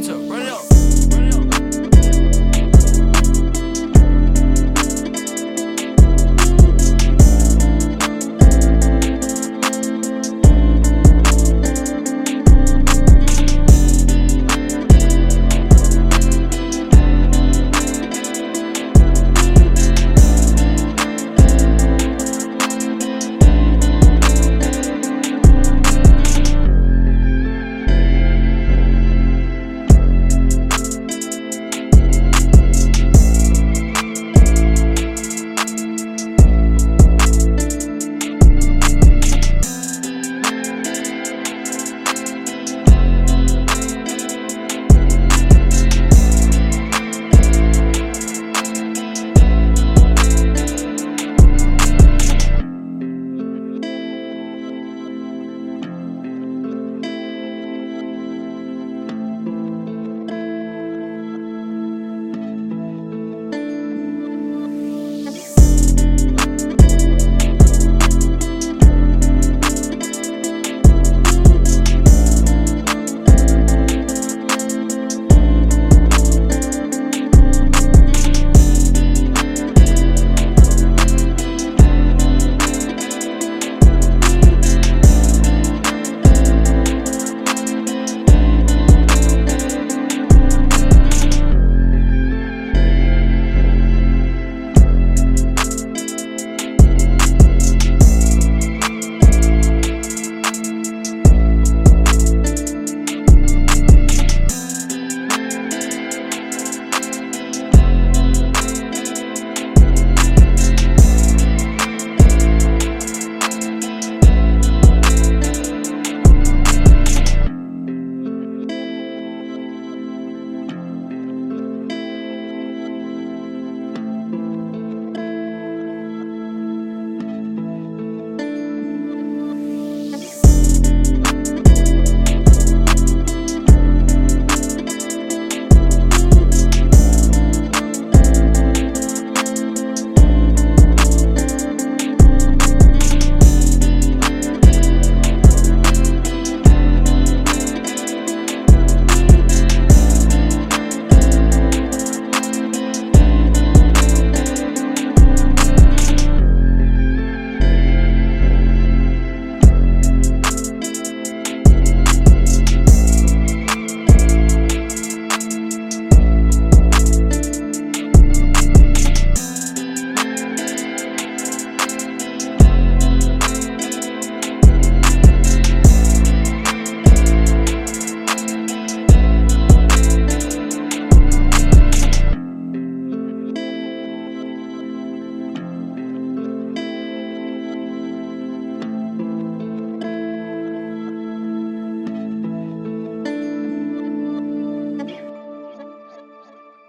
Utah, run it up.